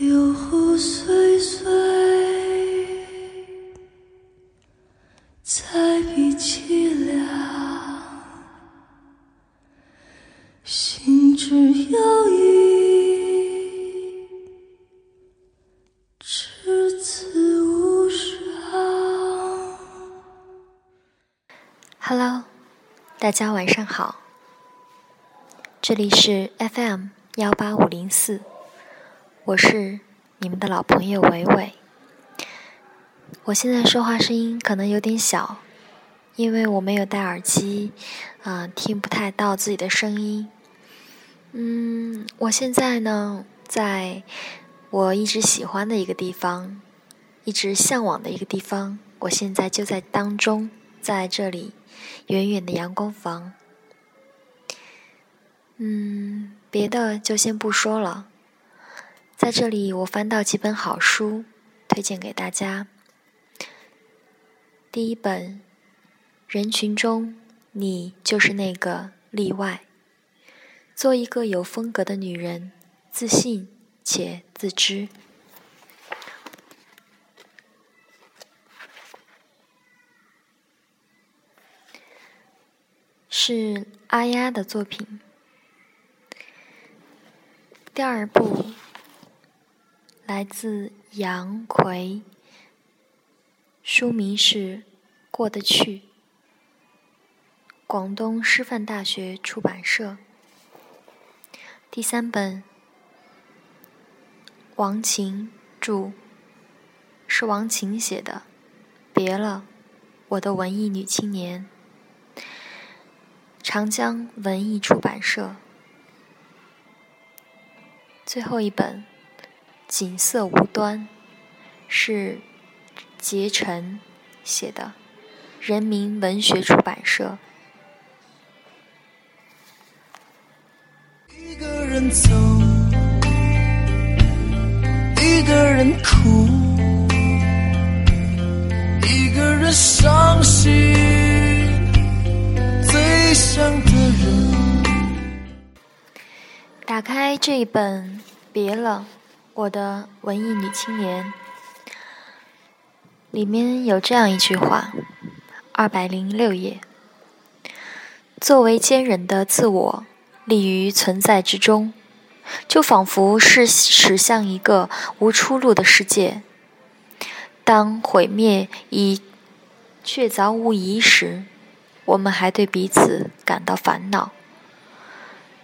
游湖岁岁，彩笔凄凉，心之有一，至此无伤。Hello，大家晚上好，这里是 FM 幺八五零四，我是你们的老朋友伟伟。我现在说话声音可能有点小，因为我没有戴耳机，啊、听不太到自己的声音。嗯，我现在呢，在我一直喜欢的一个地方，一直向往的一个地方，我现在就在当中，在这里。远远的阳光房。嗯，别的就先不说了。在这里，我翻到几本好书，推荐给大家。第一本，《人群中你就是那个例外》，做一个有风格的女人，自信且自知。是阿丫的作品。第二部来自杨奎，书名是《过得去》，广东师范大学出版社。第三本，王琴著，是王琴写的，《别了，我的文艺女青年》。长江文艺出版社。最后一本《锦瑟无端》是结晨写的，人民文学出版社。一个人走，一个人哭，一个人伤心，最想的人。打开这一本《别了，我的文艺女青年》，里面有这样一句话，二百零六页：作为坚韧的自我，立于存在之中，就仿佛是驶向一个无出路的世界。当毁灭已确凿无疑时，我们还对彼此感到烦恼。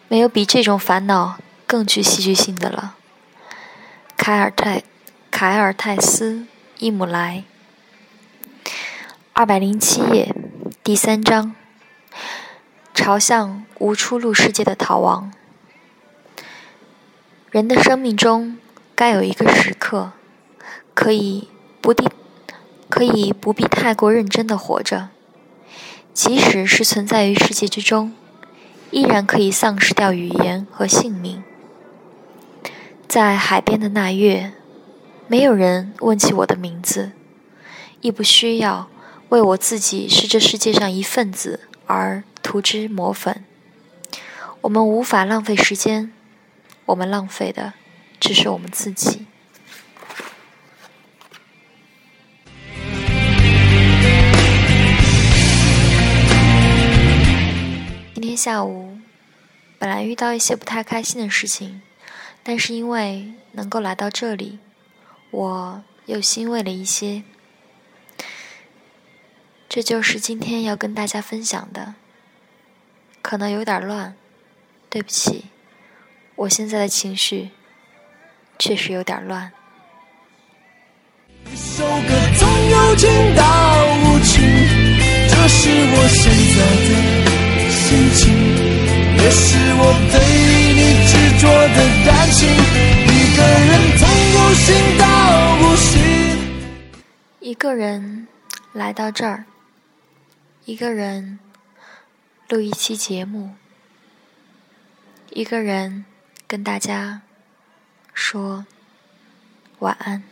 没有比这种烦恼更具戏剧性的了。凯尔泰，凯尔泰斯·伊姆莱，二百零七页，第三章，朝向无出路世界的逃亡。人的生命中该有一个时刻，可以不必，可以不必太过认真的活着，即使是存在于世界之中。依然可以丧失掉语言和性命。在海边的那月，没有人问起我的名字，亦不需要为我自己是这世界上一份子而涂脂抹粉。我们无法浪费时间，我们浪费的只是我们自己。今天下午，本来遇到一些不太开心的事情，但是因为能够来到这里，我又欣慰了一些。这就是今天要跟大家分享的，可能有点乱，对不起，我现在的情绪确实有点乱。一首歌总有情到无情，这是我现在的心情，也是我对你执着的。总有心到不行。一个人来到这儿，一个人录一期节目，一个人跟大家说晚安。